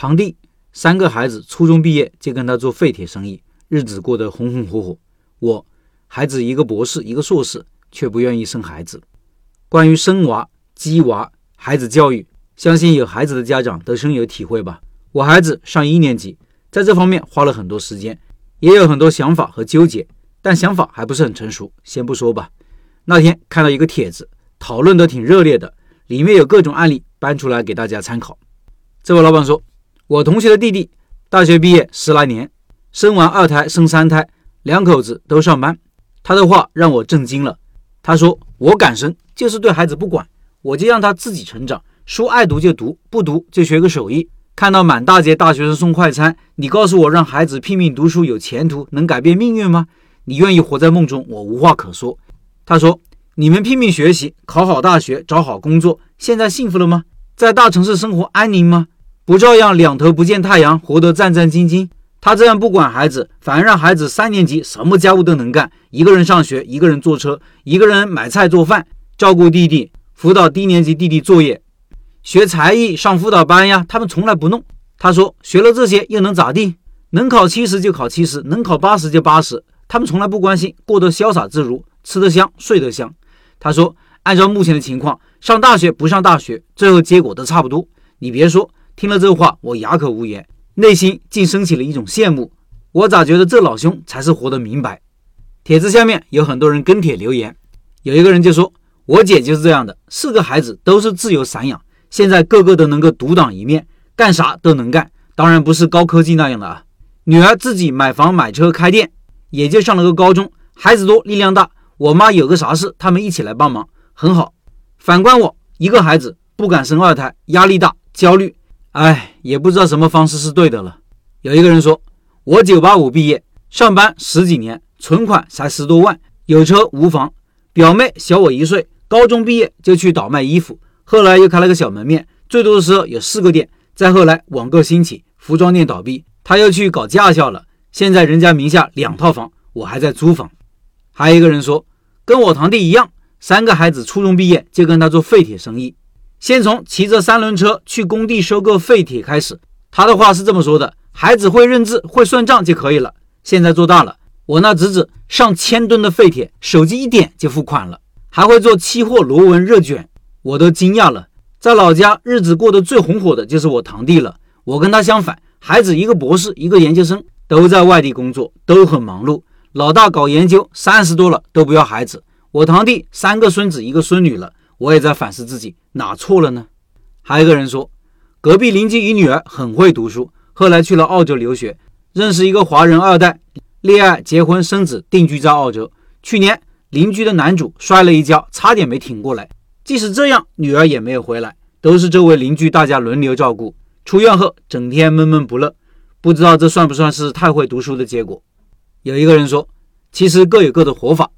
堂弟三个孩子初中毕业就跟他做废铁生意，日子过得红红火火。我孩子一个博士一个硕士，却不愿意生孩子。关于生娃、鸡娃、孩子教育，相信有孩子的家长都深有体会吧。我孩子上一年级，在这方面花了很多时间，也有很多想法和纠结，但想法还不是很成熟，先不说吧。那天看到一个帖子，讨论得挺热烈的，里面有各种案例搬出来给大家参考。这位老板说。我同学的弟弟大学毕业十来年，生完二胎生三胎，两口子都上班。他的话让我震惊了。他说：“我敢生，就是对孩子不管，我就让他自己成长。书爱读就读，不读就学个手艺。看到满大街大学生送快餐，你告诉我让孩子拼命读书有前途，能改变命运吗？你愿意活在梦中，我无话可说。”他说：“你们拼命学习，考好大学，找好工作，现在幸福了吗？在大城市生活安宁吗？”不照样两头不见太阳，活得战战兢兢？他这样不管孩子，反而让孩子三年级什么家务都能干，一个人上学，一个人坐车，一个人买菜做饭，照顾弟弟，辅导低年级弟弟作业，学才艺，上辅导班呀。他们从来不弄。他说学了这些又能咋地？能考七十就考七十，能考八十就八十。他们从来不关心，过得潇洒自如，吃得香，睡得香。他说按照目前的情况，上大学不上大学，最后结果都差不多。你别说。听了这话，我哑口无言，内心竟升起了一种羡慕。我咋觉得这老兄才是活得明白？帖子下面有很多人跟帖留言，有一个人就说：“我姐就是这样的，四个孩子都是自由散养，现在个个都能够独当一面，干啥都能干。当然不是高科技那样的啊。女儿自己买房买车开店，也就上了个高中。孩子多力量大，我妈有个啥事，他们一起来帮忙，很好。反观我一个孩子，不敢生二胎，压力大，焦虑。”哎，也不知道什么方式是对的了。有一个人说：“我九八五毕业，上班十几年，存款才十多万，有车无房。表妹小我一岁，高中毕业就去倒卖衣服，后来又开了个小门面，最多的时候有四个店。再后来网购兴起，服装店倒闭，他又去搞驾校了。现在人家名下两套房，我还在租房。”还有一个人说：“跟我堂弟一样，三个孩子初中毕业就跟他做废铁生意。”先从骑着三轮车去工地收购废铁开始。他的话是这么说的：“孩子会认字、会算账就可以了。”现在做大了，我那侄子上千吨的废铁，手机一点就付款了，还会做期货螺纹热卷，我都惊讶了。在老家，日子过得最红火的就是我堂弟了。我跟他相反，孩子一个博士，一个研究生，都在外地工作，都很忙碌。老大搞研究，三十多了都不要孩子。我堂弟三个孙子，一个孙女了。我也在反思自己哪错了呢？还有一个人说，隔壁邻居一女儿很会读书，后来去了澳洲留学，认识一个华人二代，恋爱、结婚、生子，定居在澳洲。去年邻居的男主摔了一跤，差点没挺过来。即使这样，女儿也没有回来，都是周围邻居大家轮流照顾。出院后整天闷闷不乐，不知道这算不算是太会读书的结果？有一个人说，其实各有各的活法。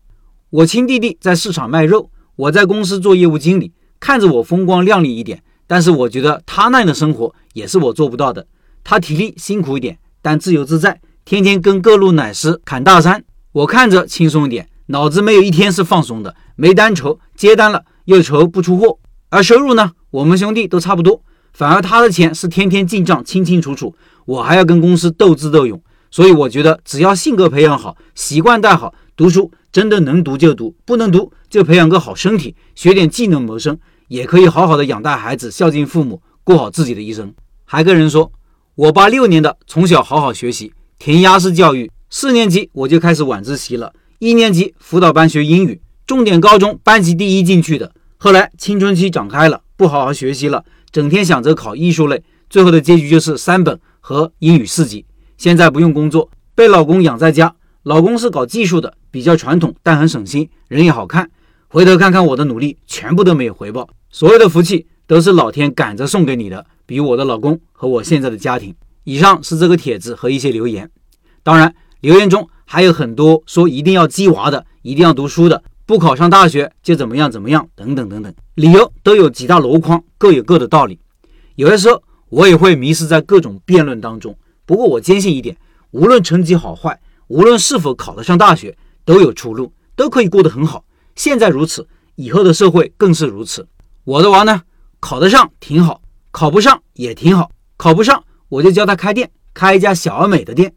我亲弟弟在市场卖肉。我在公司做业务经理，看着我风光亮丽一点，但是我觉得他那样的生活也是我做不到的。他体力辛苦一点，但自由自在，天天跟各路奶师砍大山。我看着轻松一点，脑子没有一天是放松的，没单愁，接单了又愁不出货。而收入呢，我们兄弟都差不多，反而他的钱是天天进账，清清楚楚，我还要跟公司斗智斗勇。所以我觉得，只要性格培养好，习惯带好，读书。真的能读就读，不能读就培养个好身体，学点技能谋生，也可以好好的养大孩子，孝敬父母，过好自己的一生。还跟人说，我八六年的，从小好好学习，填鸭式教育，四年级我就开始晚自习了，一年级辅导班学英语，重点高中班级第一进去的。后来青春期长开了，不好好学习了，整天想着考艺术类，最后的结局就是三本和英语四级。现在不用工作，被老公养在家。老公是搞技术的，比较传统，但很省心，人也好看。回头看看我的努力，全部都没有回报，所有的福气都是老天赶着送给你的，比如我的老公和我现在的家庭。以上是这个帖子和一些留言，当然留言中还有很多说一定要鸡娃的，一定要读书的，不考上大学就怎么样怎么样，等等等等，理由都有几大箩筐，各有各的道理。有的时候我也会迷失在各种辩论当中，不过我坚信一点，无论成绩好坏。无论是否考得上大学，都有出路，都可以过得很好。现在如此，以后的社会更是如此。我的娃呢，考得上挺好，考不上也挺好。考不上，我就教他开店，开一家小而美的店。